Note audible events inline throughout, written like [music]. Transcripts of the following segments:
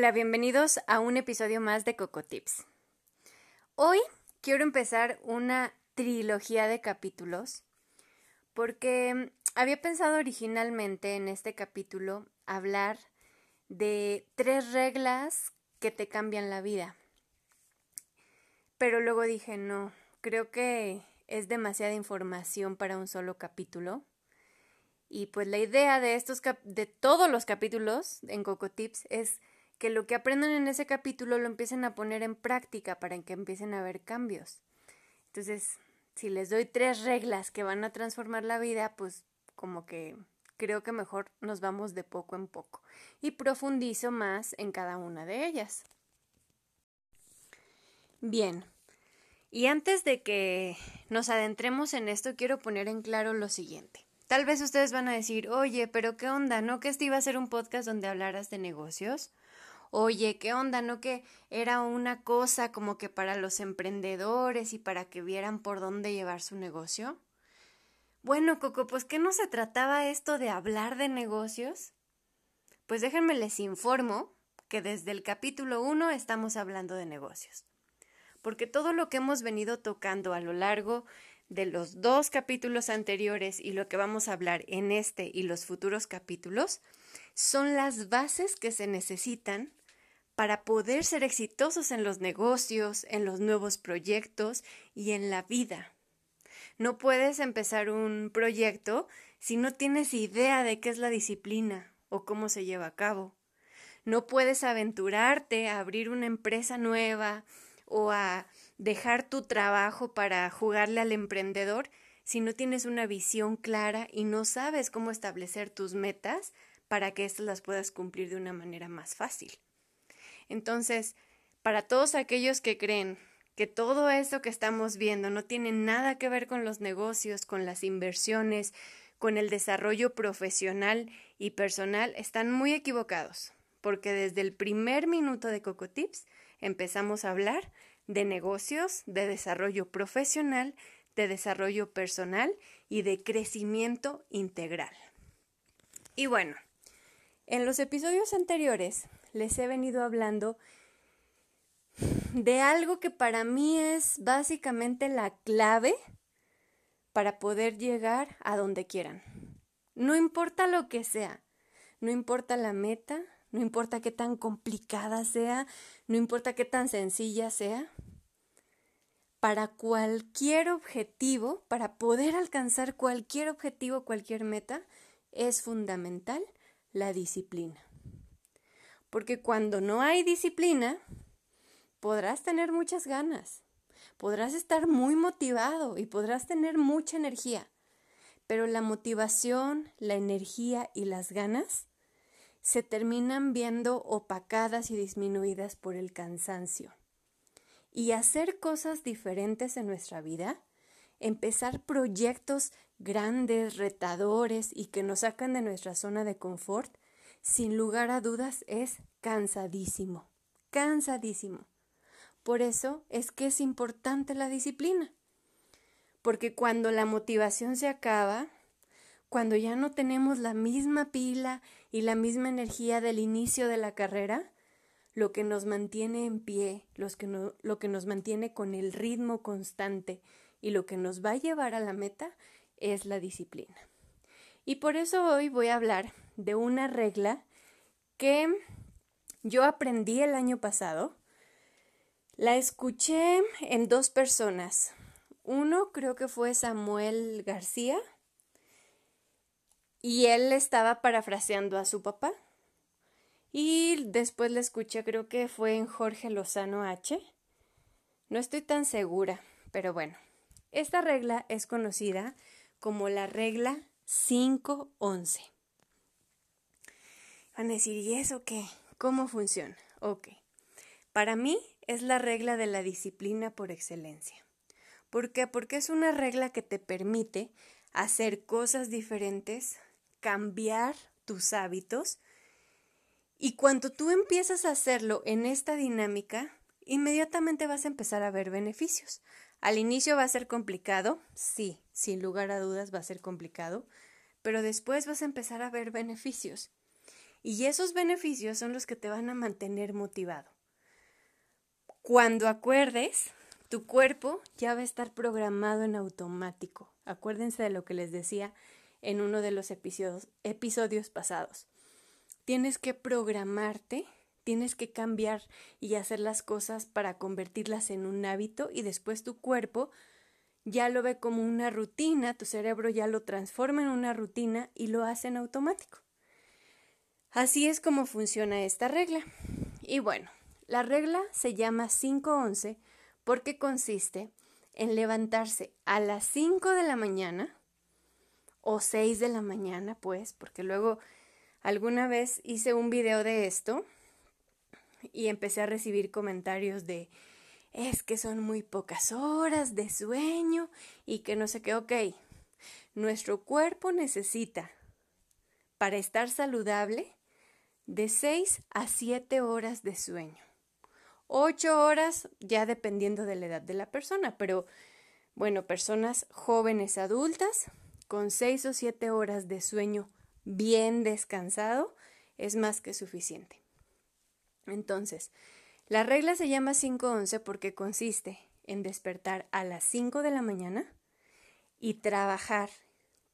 Hola, bienvenidos a un episodio más de Coco Tips. Hoy quiero empezar una trilogía de capítulos porque había pensado originalmente en este capítulo hablar de tres reglas que te cambian la vida. Pero luego dije, no, creo que es demasiada información para un solo capítulo. Y pues la idea de estos de todos los capítulos en Coco Tips es que lo que aprendan en ese capítulo lo empiecen a poner en práctica para que empiecen a haber cambios. Entonces, si les doy tres reglas que van a transformar la vida, pues como que creo que mejor nos vamos de poco en poco y profundizo más en cada una de ellas. Bien, y antes de que nos adentremos en esto, quiero poner en claro lo siguiente. Tal vez ustedes van a decir, oye, pero ¿qué onda? ¿No que este iba a ser un podcast donde hablaras de negocios? Oye, ¿qué onda? ¿No que era una cosa como que para los emprendedores y para que vieran por dónde llevar su negocio? Bueno, Coco, pues ¿qué no se trataba esto de hablar de negocios? Pues déjenme les informo que desde el capítulo 1 estamos hablando de negocios. Porque todo lo que hemos venido tocando a lo largo de los dos capítulos anteriores y lo que vamos a hablar en este y los futuros capítulos son las bases que se necesitan para poder ser exitosos en los negocios, en los nuevos proyectos y en la vida. No puedes empezar un proyecto si no tienes idea de qué es la disciplina o cómo se lleva a cabo. No puedes aventurarte a abrir una empresa nueva o a dejar tu trabajo para jugarle al emprendedor si no tienes una visión clara y no sabes cómo establecer tus metas para que éstas las puedas cumplir de una manera más fácil. Entonces, para todos aquellos que creen que todo esto que estamos viendo no tiene nada que ver con los negocios, con las inversiones, con el desarrollo profesional y personal, están muy equivocados, porque desde el primer minuto de Coco Tips empezamos a hablar de negocios, de desarrollo profesional, de desarrollo personal y de crecimiento integral. Y bueno, en los episodios anteriores les he venido hablando de algo que para mí es básicamente la clave para poder llegar a donde quieran. No importa lo que sea, no importa la meta, no importa qué tan complicada sea, no importa qué tan sencilla sea. Para cualquier objetivo, para poder alcanzar cualquier objetivo, cualquier meta, es fundamental la disciplina. Porque cuando no hay disciplina, podrás tener muchas ganas, podrás estar muy motivado y podrás tener mucha energía, pero la motivación, la energía y las ganas se terminan viendo opacadas y disminuidas por el cansancio. Y hacer cosas diferentes en nuestra vida, empezar proyectos grandes, retadores y que nos sacan de nuestra zona de confort, sin lugar a dudas es cansadísimo, cansadísimo. Por eso es que es importante la disciplina. Porque cuando la motivación se acaba, cuando ya no tenemos la misma pila y la misma energía del inicio de la carrera, lo que nos mantiene en pie, lo que nos mantiene con el ritmo constante y lo que nos va a llevar a la meta es la disciplina. Y por eso hoy voy a hablar de una regla que yo aprendí el año pasado. La escuché en dos personas. Uno creo que fue Samuel García y él estaba parafraseando a su papá. Y después la escuché, creo que fue en Jorge Lozano H. No estoy tan segura, pero bueno. Esta regla es conocida como la regla 511. Van a decir, ¿y eso qué? ¿Cómo funciona? Ok. Para mí es la regla de la disciplina por excelencia. ¿Por qué? Porque es una regla que te permite hacer cosas diferentes, cambiar tus hábitos y cuando tú empiezas a hacerlo en esta dinámica, inmediatamente vas a empezar a ver beneficios. Al inicio va a ser complicado, sí, sin lugar a dudas va a ser complicado, pero después vas a empezar a ver beneficios. Y esos beneficios son los que te van a mantener motivado. Cuando acuerdes, tu cuerpo ya va a estar programado en automático. Acuérdense de lo que les decía en uno de los episodios, episodios pasados. Tienes que programarte, tienes que cambiar y hacer las cosas para convertirlas en un hábito y después tu cuerpo ya lo ve como una rutina, tu cerebro ya lo transforma en una rutina y lo hace en automático. Así es como funciona esta regla. Y bueno, la regla se llama 511 porque consiste en levantarse a las 5 de la mañana o 6 de la mañana, pues, porque luego alguna vez hice un video de esto y empecé a recibir comentarios de es que son muy pocas horas de sueño y que no sé qué, ok, nuestro cuerpo necesita para estar saludable de 6 a 7 horas de sueño. 8 horas ya dependiendo de la edad de la persona, pero bueno, personas jóvenes adultas con 6 o 7 horas de sueño bien descansado es más que suficiente. Entonces, la regla se llama 511 porque consiste en despertar a las 5 de la mañana y trabajar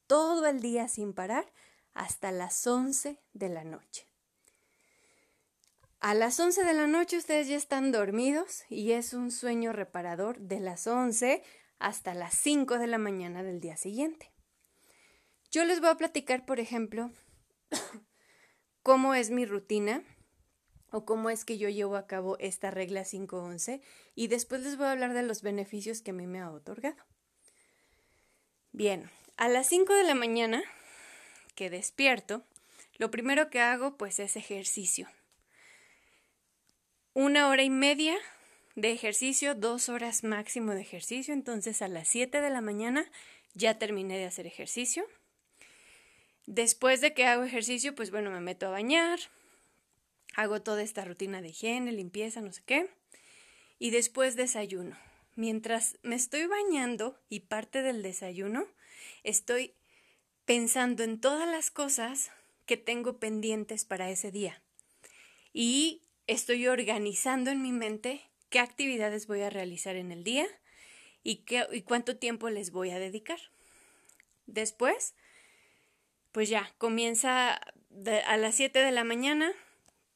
todo el día sin parar hasta las 11 de la noche. A las 11 de la noche ustedes ya están dormidos y es un sueño reparador de las 11 hasta las 5 de la mañana del día siguiente. Yo les voy a platicar, por ejemplo, [coughs] cómo es mi rutina o cómo es que yo llevo a cabo esta regla 511 y después les voy a hablar de los beneficios que a mí me ha otorgado. Bien, a las 5 de la mañana que despierto, lo primero que hago pues es ejercicio una hora y media de ejercicio, dos horas máximo de ejercicio. Entonces a las 7 de la mañana ya terminé de hacer ejercicio. Después de que hago ejercicio, pues bueno, me meto a bañar, hago toda esta rutina de higiene, limpieza, no sé qué. Y después desayuno. Mientras me estoy bañando y parte del desayuno, estoy pensando en todas las cosas que tengo pendientes para ese día. Y estoy organizando en mi mente qué actividades voy a realizar en el día y, qué, y cuánto tiempo les voy a dedicar. Después, pues ya, comienza a las 7 de la mañana,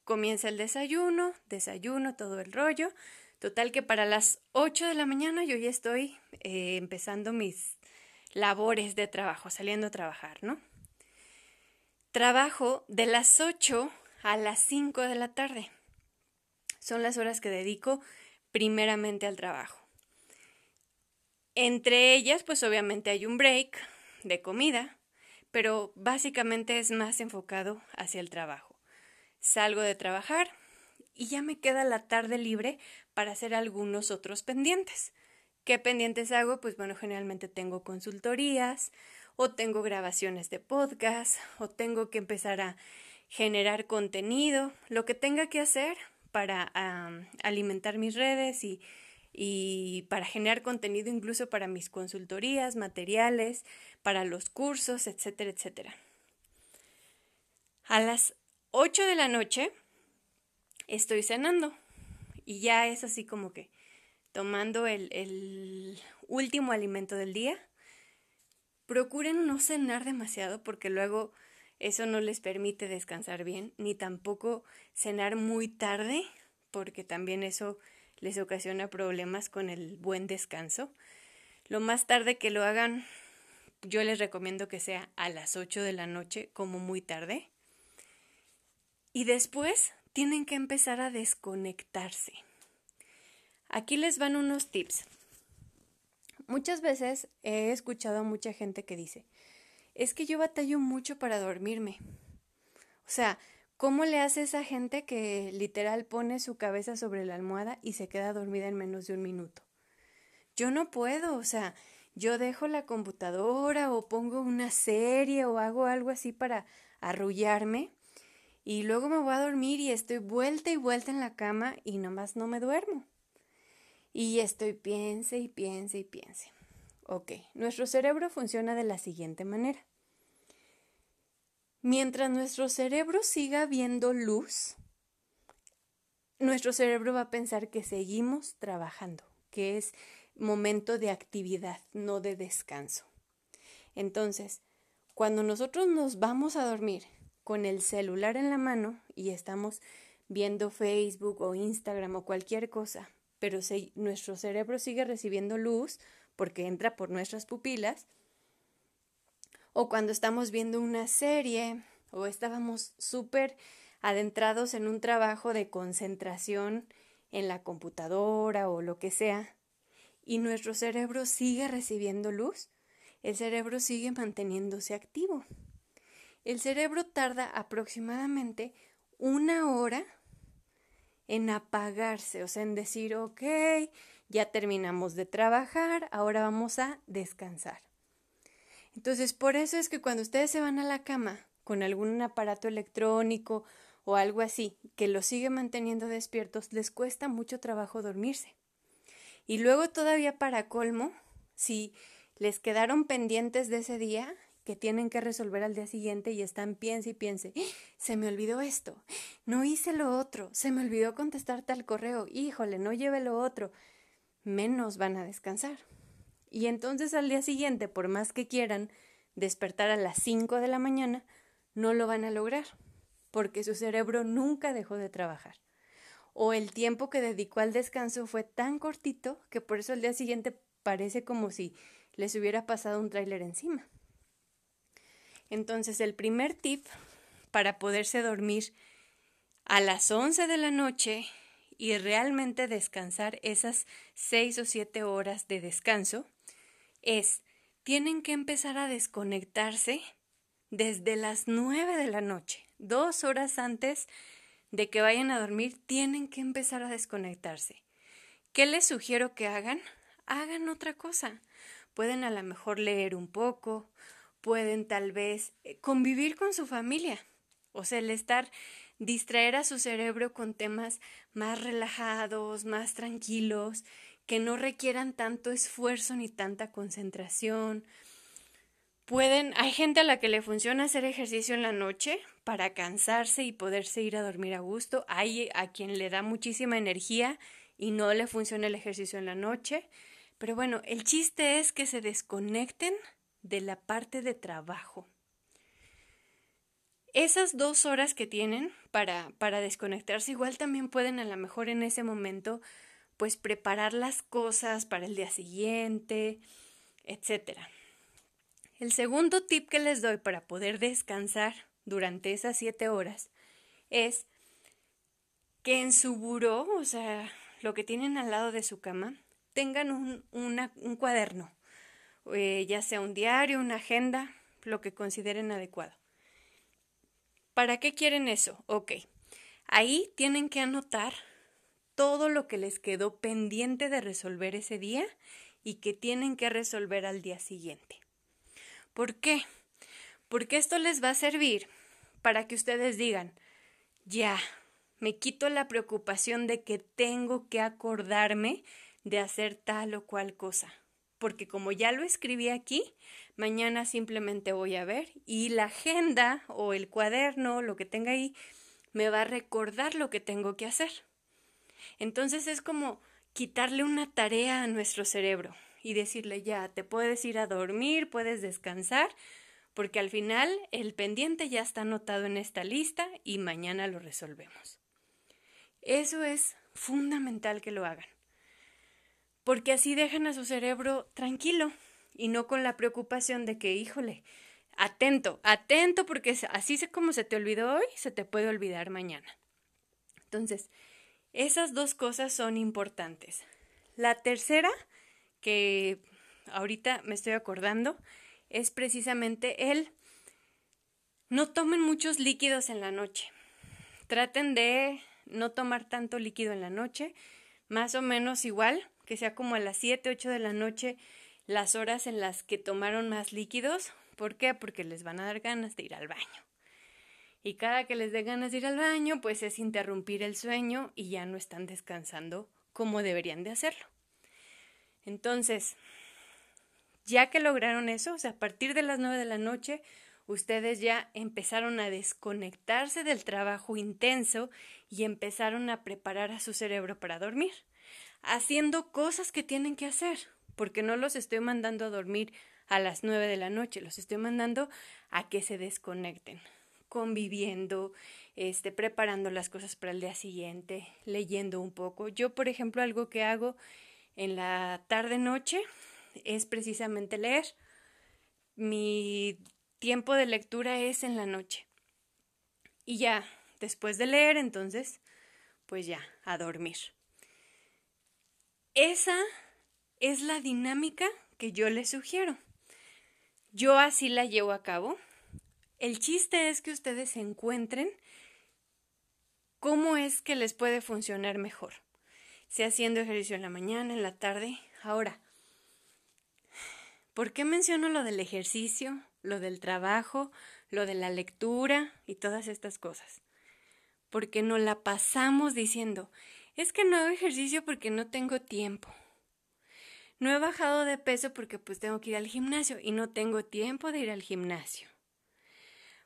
comienza el desayuno, desayuno, todo el rollo. Total que para las 8 de la mañana yo ya estoy eh, empezando mis labores de trabajo, saliendo a trabajar, ¿no? Trabajo de las 8 a las 5 de la tarde son las horas que dedico primeramente al trabajo. Entre ellas, pues obviamente hay un break de comida, pero básicamente es más enfocado hacia el trabajo. Salgo de trabajar y ya me queda la tarde libre para hacer algunos otros pendientes. ¿Qué pendientes hago? Pues bueno, generalmente tengo consultorías o tengo grabaciones de podcast o tengo que empezar a generar contenido, lo que tenga que hacer para alimentar mis redes y, y para generar contenido incluso para mis consultorías, materiales, para los cursos, etcétera, etcétera. A las 8 de la noche estoy cenando y ya es así como que tomando el, último alimento del día. Procuren no cenar demasiado porque luego eso no les permite descansar bien, ni tampoco cenar muy tarde, porque también eso les ocasiona problemas con el buen descanso. Lo más tarde que lo hagan, yo les recomiendo que sea a las 8 de la noche, como muy tarde. Y después tienen que empezar a desconectarse. Aquí les van unos tips. Muchas veces he escuchado a mucha gente que dice, es que yo batallo mucho para dormirme. O sea, ¿Cómo le hace esa gente que literal pone su cabeza sobre la almohada y se queda dormida en menos de un minuto? Yo no puedo, o sea, yo dejo la computadora o pongo una serie o hago algo así para arrullarme y luego me voy a dormir y estoy vuelta y vuelta en la cama y nomás no me duermo. Y estoy piense y piense y piense. Ok, nuestro cerebro funciona de la siguiente manera. Mientras nuestro cerebro siga viendo luz, nuestro cerebro va a pensar que seguimos trabajando, que es momento de actividad, no de descanso. Entonces, cuando nosotros nos vamos a dormir con el celular en la mano y estamos viendo Facebook o Instagram o cualquier cosa, pero nuestro cerebro sigue recibiendo luz porque entra por nuestras pupilas, o cuando estamos viendo una serie o estábamos súper adentrados en un trabajo de concentración en la computadora o lo que sea, y nuestro cerebro sigue recibiendo luz, el cerebro sigue manteniéndose activo. El cerebro tarda aproximadamente una hora en apagarse, o sea, en decir, ok, ya terminamos de trabajar, ahora vamos a descansar. Entonces, por eso es que cuando ustedes se van a la cama con algún aparato electrónico o algo así que los sigue manteniendo despiertos, les cuesta mucho trabajo dormirse. Y luego todavía para colmo, si les quedaron pendientes de ese día que tienen que resolver al día siguiente y están piense y piense, ¡Ah! se me olvidó esto, no hice lo otro, se me olvidó contestar tal correo, híjole, no lleve lo otro, menos van a descansar. Y entonces al día siguiente, por más que quieran despertar a las 5 de la mañana, no lo van a lograr, porque su cerebro nunca dejó de trabajar. O el tiempo que dedicó al descanso fue tan cortito que por eso al día siguiente parece como si les hubiera pasado un tráiler encima. Entonces, el primer tip para poderse dormir a las 11 de la noche y realmente descansar esas 6 o 7 horas de descanso es, tienen que empezar a desconectarse desde las 9 de la noche, dos horas antes de que vayan a dormir, tienen que empezar a desconectarse. ¿Qué les sugiero que hagan? Hagan otra cosa. Pueden a lo mejor leer un poco, pueden tal vez eh, convivir con su familia, o sea, el estar distraer a su cerebro con temas más relajados, más tranquilos, que no requieran tanto esfuerzo ni tanta concentración. Pueden, hay gente a la que le funciona hacer ejercicio en la noche para cansarse y poderse ir a dormir a gusto. Hay a quien le da muchísima energía y no le funciona el ejercicio en la noche. Pero bueno, el chiste es que se desconecten de la parte de trabajo. Esas dos horas que tienen para, para desconectarse, igual también pueden a lo mejor en ese momento pues preparar las cosas para el día siguiente, etc. El segundo tip que les doy para poder descansar durante esas siete horas es que en su buró, o sea, lo que tienen al lado de su cama, tengan un, un cuaderno, eh, ya sea un diario, una agenda, lo que consideren adecuado. ¿Para qué quieren eso? Ok. Ahí tienen que anotar todo lo que les quedó pendiente de resolver ese día y que tienen que resolver al día siguiente. ¿Por qué? Porque esto les va a servir para que ustedes digan, ya, me quito la preocupación de que tengo que acordarme de hacer tal o cual cosa. Porque como ya lo escribí aquí, mañana simplemente voy a ver y la agenda o el cuaderno, lo que tenga ahí, me va a recordar lo que tengo que hacer. Entonces es como quitarle una tarea a nuestro cerebro y decirle ya, te puedes ir a dormir, puedes descansar, porque al final el pendiente ya está anotado en esta lista y mañana lo resolvemos. Eso es fundamental que lo hagan, porque así dejan a su cerebro tranquilo y no con la preocupación de que, híjole, atento, atento, porque así como se te olvidó hoy, se te puede olvidar mañana. Entonces, esas dos cosas son importantes. La tercera, que ahorita me estoy acordando, es precisamente el no tomen muchos líquidos en la noche. traten de no tomar tanto líquido en la noche, más o menos igual, que sea como a las 7, 8 de la noche las horas en las que tomaron más líquidos. ¿Por qué? Porque les van a dar ganas de ir al baño. Y cada que les dé ganas de ir al baño, pues es interrumpir el sueño y ya no están descansando como deberían de hacerlo. Entonces, ya que lograron eso, o sea, a partir de las 9 de la noche, ustedes ya empezaron a desconectarse del trabajo intenso y empezaron a preparar a su cerebro para dormir, haciendo cosas que tienen que hacer, porque no los estoy mandando a dormir a las 9 de la noche, los estoy mandando a que se desconecten, conviviendo, este, preparando las cosas para el día siguiente, leyendo un poco. Yo, por ejemplo, algo que hago en la tarde-noche es precisamente leer. Mi tiempo de lectura es en la noche. Y ya, después de leer, entonces, pues ya, a dormir. Esa es la dinámica que yo les sugiero. Yo así la llevo a cabo. El chiste es que ustedes encuentren cómo es que les puede funcionar mejor. Sea haciendo ejercicio en la mañana, en la tarde. Ahora, ¿por qué menciono lo del ejercicio, lo del trabajo, lo de la lectura y todas estas cosas? Porque nos la pasamos diciendo, es que no hago ejercicio porque no tengo tiempo. No he bajado de peso porque pues tengo que ir al gimnasio y no tengo tiempo de ir al gimnasio.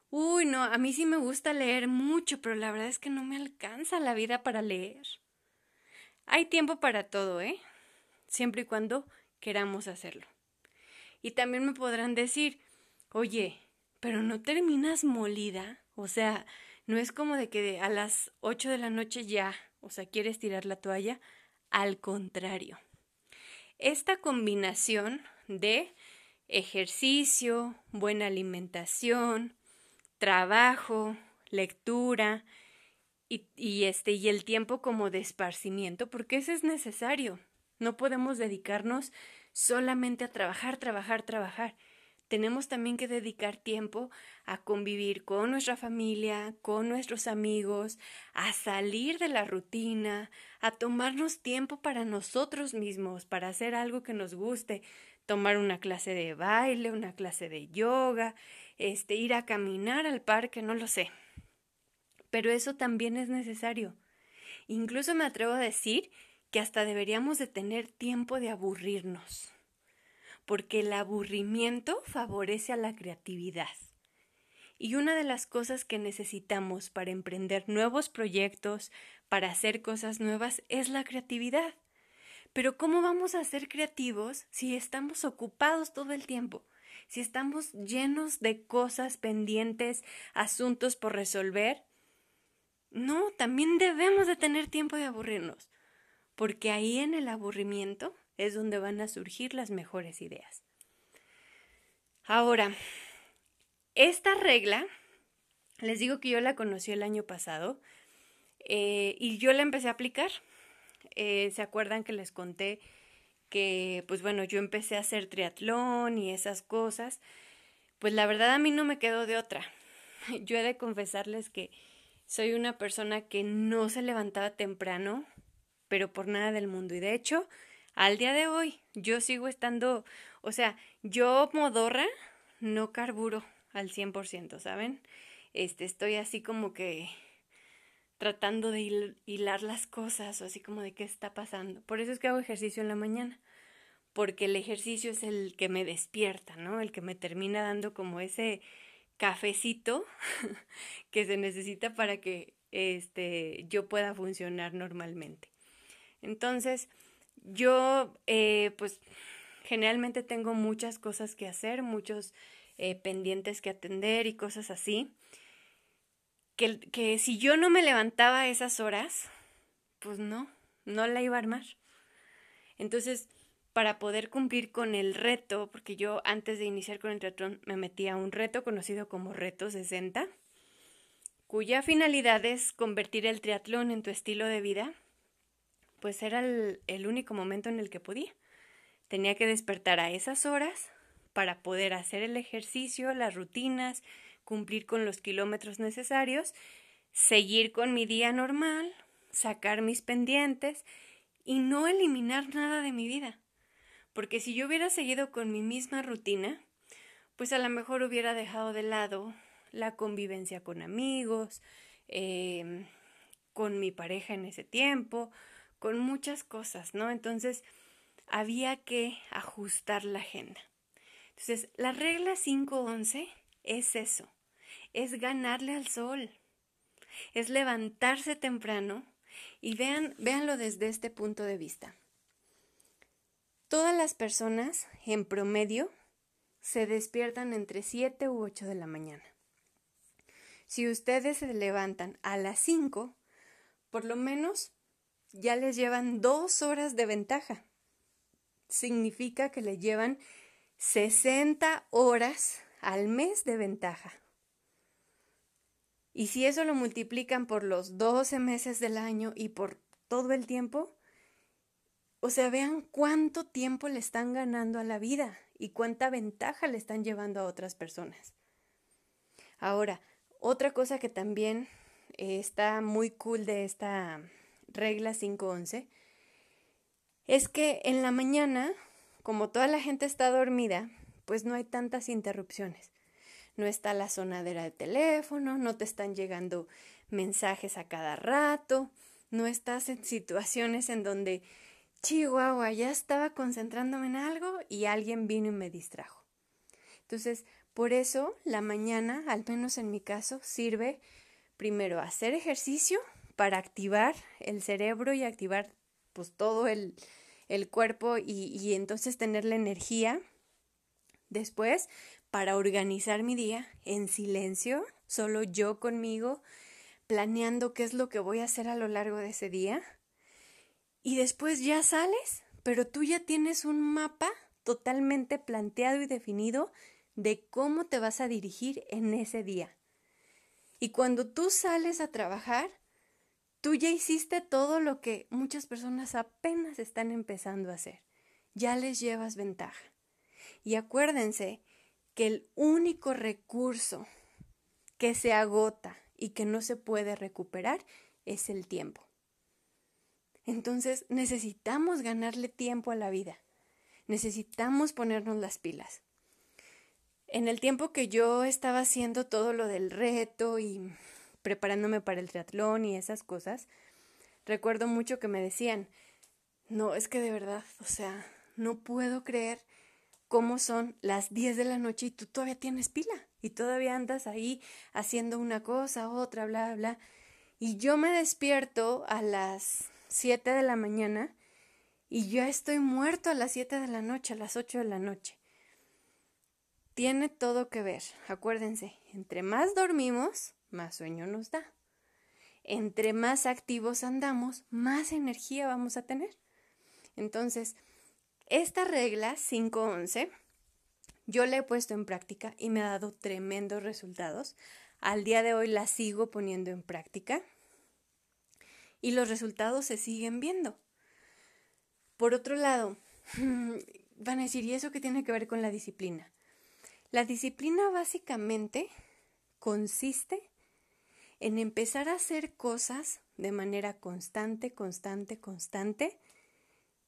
Uy, no, a mí sí me gusta leer mucho, pero la verdad es que no me alcanza la vida para leer. Hay tiempo para todo, ¿eh? Siempre y cuando queramos hacerlo. Y también me podrán decir, oye, pero no terminas molida. O sea, no es como de que a las 8 de la noche ya, o sea, quieres tirar la toalla. Al contrario. Esta combinación de ejercicio, buena alimentación, trabajo, lectura y, y, este y el tiempo como de esparcimiento, porque ese es necesario. No podemos dedicarnos solamente a trabajar, trabajar, trabajar. Tenemos también que dedicar tiempo a convivir con nuestra familia, con nuestros amigos, a salir de la rutina, a tomarnos tiempo para nosotros mismos, para hacer algo que nos guste, tomar una clase de baile, una clase de yoga, este ir a caminar al parque, no lo sé. Pero eso también es necesario. Incluso me atrevo a decir que hasta deberíamos de tener tiempo de aburrirnos porque el aburrimiento favorece a la creatividad. Y una de las cosas que necesitamos para emprender nuevos proyectos, para hacer cosas nuevas, es la creatividad. Pero ¿cómo vamos a ser creativos si estamos ocupados todo el tiempo? Si estamos llenos de cosas pendientes, asuntos por resolver. No, también debemos de tener tiempo de aburrirnos, porque ahí en el aburrimiento es donde van a surgir las mejores ideas. Ahora, esta regla, les digo que yo la conocí el año pasado eh, y yo la empecé a aplicar. Eh, ¿Se acuerdan que les conté que, pues bueno, yo empecé a hacer triatlón y esas cosas? Pues la verdad a mí no me quedó de otra. [laughs] Yo he de confesarles que soy una persona que no se levantaba temprano, pero por nada del mundo. Y de hecho, al día de hoy yo sigo estando, o sea, yo modorra no carburo al 100%, ¿saben? Este, estoy así como que tratando de hilar las cosas o así como de qué está pasando. Por eso es que hago ejercicio en la mañana, porque el ejercicio es el que me despierta, ¿no? El que me termina dando como ese cafecito [laughs] que se necesita para que este yo pueda funcionar normalmente. Entonces, yo, eh, pues, generalmente tengo muchas cosas que hacer, muchos eh, pendientes que atender y cosas así. Que, que si yo no me levantaba a esas horas, pues no, no la iba a armar. Entonces, para poder cumplir con el reto, porque yo antes de iniciar con el triatlón me metí a un reto conocido como Reto 60, cuya finalidad es convertir el triatlón en tu estilo de vida pues era el, único momento en el que podía. Tenía que despertar a esas horas para poder hacer el ejercicio, las rutinas, cumplir con los kilómetros necesarios, seguir con mi día normal, sacar mis pendientes y no eliminar nada de mi vida. Porque si yo hubiera seguido con mi misma rutina, pues a lo mejor hubiera dejado de lado la convivencia con amigos, em, con mi pareja en ese tiempo, con muchas cosas, ¿no? Entonces había que ajustar la agenda. Entonces, la regla 511 es eso, es ganarle al sol, es levantarse temprano y vean, véanlo desde este punto de vista. Todas las personas, en promedio, se despiertan entre 7 u 8 de la mañana. Si ustedes se levantan a las 5, por lo menos ya les llevan dos horas de ventaja. Significa que le llevan 60 horas al mes de ventaja. Y si eso lo multiplican por los 12 meses del año y por todo el tiempo, o sea, vean cuánto tiempo le están ganando a la vida y cuánta ventaja le están llevando a otras personas. Ahora, otra cosa que también eh, está muy cool de esta regla 511 es que en la mañana como toda la gente está dormida, pues no hay tantas interrupciones. No está la sonadera de teléfono, no te están llegando mensajes a cada rato, no estás en situaciones en donde, chihuahua, ya estaba concentrándome en algo y alguien vino y me distrajo. Entonces, por eso la mañana, al menos en mi caso, sirve primero hacer ejercicio para activar el cerebro y activar pues todo el, el cuerpo y, entonces tener la energía después para organizar mi día en silencio, solo yo conmigo, planeando qué es lo que voy a hacer a lo largo de ese día. Y después ya sales, pero tú ya tienes un mapa totalmente planteado y definido de cómo te vas a dirigir en ese día. Y cuando tú sales a trabajar, Tú ya hiciste todo lo que muchas personas apenas están empezando a hacer. Ya les llevas ventaja. Y acuérdense que el único recurso que se agota y que no se puede recuperar es el tiempo. Entonces necesitamos ganarle tiempo a la vida. Necesitamos ponernos las pilas. En el tiempo que yo estaba haciendo todo lo del reto y preparándome para el triatlón y esas cosas, recuerdo mucho que me decían, no, es que de verdad, o sea, no puedo creer cómo son las 10 de la noche y tú todavía tienes pila y todavía andas ahí haciendo una cosa, otra, bla, bla. Y yo me despierto a las 7 de la mañana y ya estoy muerto a las 7 de la noche, a las 8 de la noche. Tiene todo que ver, acuérdense, entre más dormimos, más sueño nos da. Entre más activos andamos, más energía vamos a tener. Entonces, esta regla 511 yo la he puesto en práctica y me ha dado tremendos resultados. Al día de hoy la sigo poniendo en práctica y los resultados se siguen viendo. Por otro lado, [laughs] van a decir, ¿y eso qué tiene que ver con la disciplina? La disciplina básicamente consiste en empezar a hacer cosas de manera constante, constante, constante,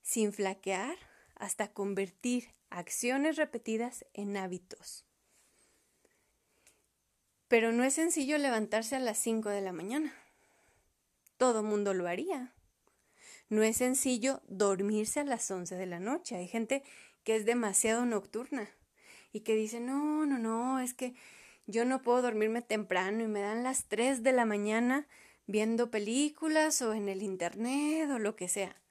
sin flaquear, hasta convertir acciones repetidas en hábitos. Pero no es sencillo levantarse a las 5 de la mañana. Todo mundo lo haría. No es sencillo dormirse a las 11 de la noche. Hay gente que es demasiado nocturna y que dice, no, no, no, es que yo no puedo dormirme temprano y me dan las 3 de la mañana viendo películas o en el internet o lo que sea.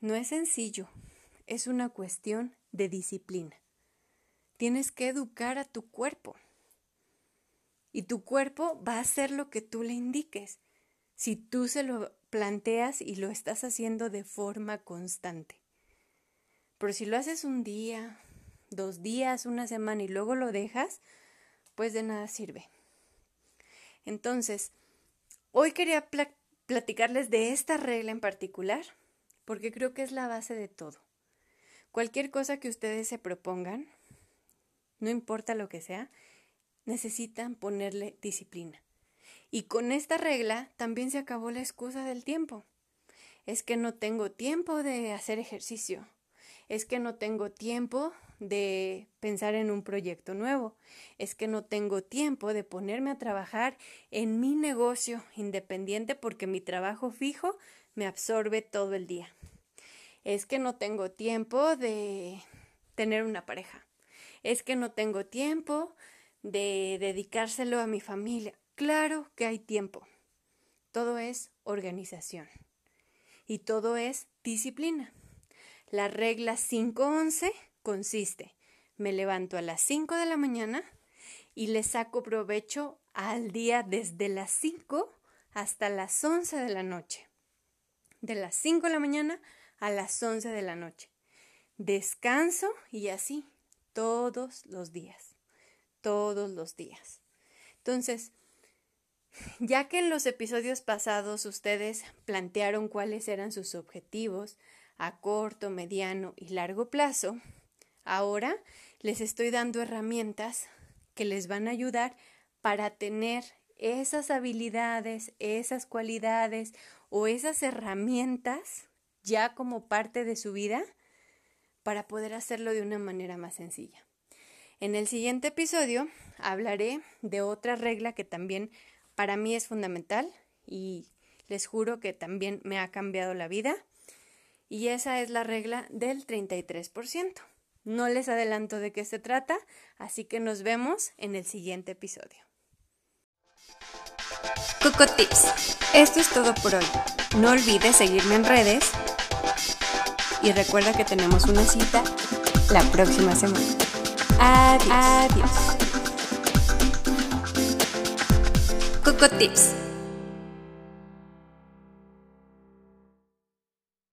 No es sencillo, es una cuestión de disciplina. Tienes que educar a tu cuerpo. Y tu cuerpo va a hacer lo que tú le indiques, si tú se lo planteas y lo estás haciendo de forma constante. Pero si lo haces un día, dos días, una semana y luego lo dejas, pues de nada sirve. Entonces, hoy quería platicarles de esta regla en particular, porque creo que es la base de todo. Cualquier cosa que ustedes se propongan, no importa lo que sea, necesitan ponerle disciplina. Y con esta regla también se acabó la excusa del tiempo. Es que no tengo tiempo de hacer ejercicio. Es que no tengo tiempo de pensar en un proyecto nuevo. Es que no tengo tiempo de ponerme a trabajar en mi negocio independiente porque mi trabajo fijo me absorbe todo el día. Es que no tengo tiempo de tener una pareja. Es que no tengo tiempo de dedicárselo a mi familia. Claro que hay tiempo. Todo es organización. Y todo es disciplina. La regla 511 consiste, me levanto a las 5 de la mañana y le saco provecho al día desde las 5 hasta las 11 de la noche. De las 5 de la mañana a las 11 de la noche. Descanso y así todos los días. Todos los días. Entonces, ya que en los episodios pasados ustedes plantearon cuáles eran sus objetivos a corto, mediano y largo plazo, ahora les estoy dando herramientas que les van a ayudar para tener esas habilidades, esas cualidades o esas herramientas ya como parte de su vida para poder hacerlo de una manera más sencilla. En el siguiente episodio hablaré de otra regla que también para mí es fundamental y les juro que también me ha cambiado la vida. Y esa es la regla del 33%. No les adelanto de qué se trata, así que nos vemos en el siguiente episodio. Coco Tips. Esto es todo por hoy. No olvides seguirme en redes y recuerda que tenemos una cita la próxima semana. Adiós. Adiós. Coco Tips.